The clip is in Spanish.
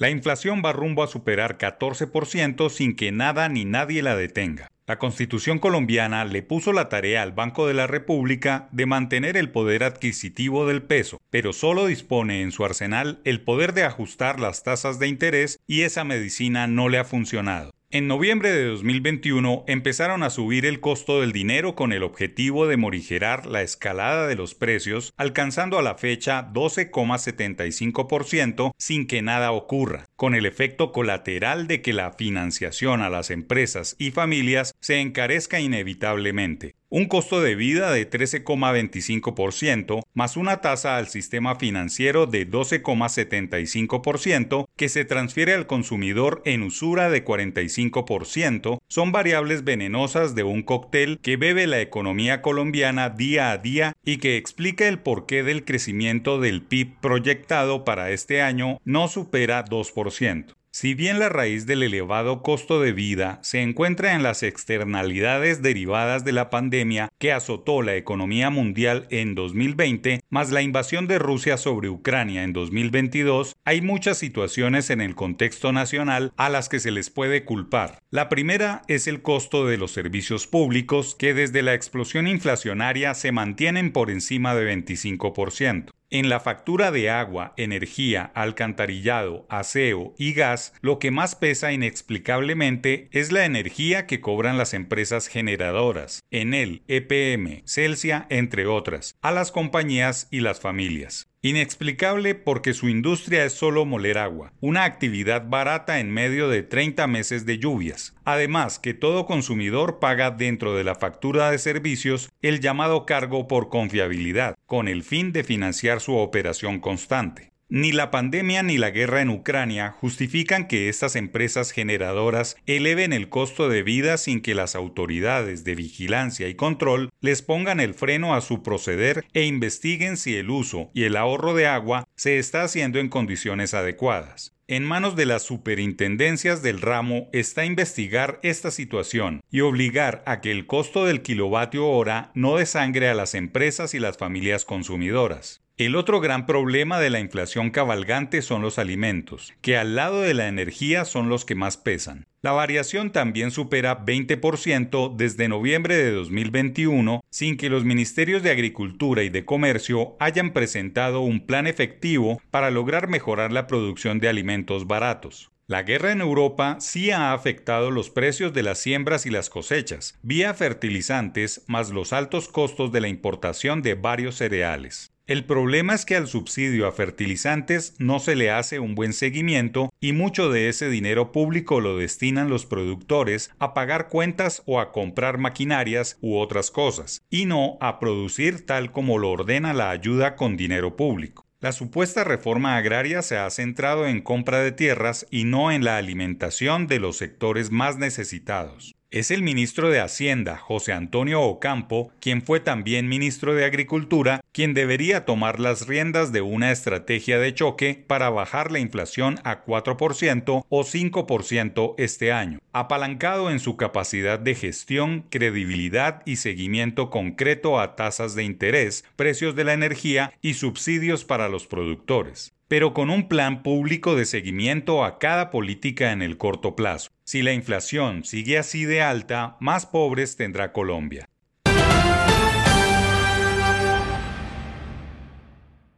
La inflación va rumbo a superar 14% sin que nada ni nadie la detenga. La Constitución colombiana le puso la tarea al Banco de la República de mantener el poder adquisitivo del peso, pero solo dispone en su arsenal el poder de ajustar las tasas de interés y esa medicina no le ha funcionado. En noviembre de 2021 empezaron a subir el costo del dinero con el objetivo de morigerar la escalada de los precios, alcanzando a la fecha 12,75% sin que nada ocurra, con el efecto colateral de que la financiación a las empresas y familias se encarezca inevitablemente un costo de vida de 13,25% más una tasa al sistema financiero de 12,75% que se transfiere al consumidor en usura de 45% son variables venenosas de un cóctel que bebe la economía colombiana día a día y que explica el porqué del crecimiento del PIB proyectado para este año no supera 2%. Si bien la raíz del elevado costo de vida se encuentra en las externalidades derivadas de la pandemia que azotó la economía mundial en 2020, más la invasión de Rusia sobre Ucrania en 2022, hay muchas situaciones en el contexto nacional a las que se les puede culpar. La primera es el costo de los servicios públicos que desde la explosión inflacionaria se mantienen por encima de 25%. En la factura de agua, energía, alcantarillado, aseo y gas, lo que más pesa inexplicablemente es la energía que cobran las empresas generadoras, Enel, EPM, Celsia, entre otras, a las compañías y las familias. Inexplicable porque su industria es solo moler agua, una actividad barata en medio de 30 meses de lluvias. Además que todo consumidor paga dentro de la factura de servicios el llamado cargo por confiabilidad, con el fin de financiar su operación constante. Ni la pandemia ni la guerra en Ucrania justifican que estas empresas generadoras eleven el costo de vida sin que las autoridades de vigilancia y control les pongan el freno a su proceder e investiguen si el uso y el ahorro de agua se está haciendo en condiciones adecuadas. En manos de las superintendencias del ramo está investigar esta situación y obligar a que el costo del kilovatio hora no desangre a las empresas y las familias consumidoras. El otro gran problema de la inflación cabalgante son los alimentos, que al lado de la energía son los que más pesan. La variación también supera 20% desde noviembre de 2021 sin que los ministerios de Agricultura y de Comercio hayan presentado un plan efectivo para lograr mejorar la producción de alimentos baratos. La guerra en Europa sí ha afectado los precios de las siembras y las cosechas, vía fertilizantes más los altos costos de la importación de varios cereales. El problema es que al subsidio a fertilizantes no se le hace un buen seguimiento y mucho de ese dinero público lo destinan los productores a pagar cuentas o a comprar maquinarias u otras cosas, y no a producir tal como lo ordena la ayuda con dinero público. La supuesta reforma agraria se ha centrado en compra de tierras y no en la alimentación de los sectores más necesitados. Es el ministro de Hacienda, José Antonio Ocampo, quien fue también ministro de Agricultura, quien debería tomar las riendas de una estrategia de choque para bajar la inflación a 4% o 5% este año, apalancado en su capacidad de gestión, credibilidad y seguimiento concreto a tasas de interés, precios de la energía y subsidios para los productores pero con un plan público de seguimiento a cada política en el corto plazo. Si la inflación sigue así de alta, más pobres tendrá Colombia.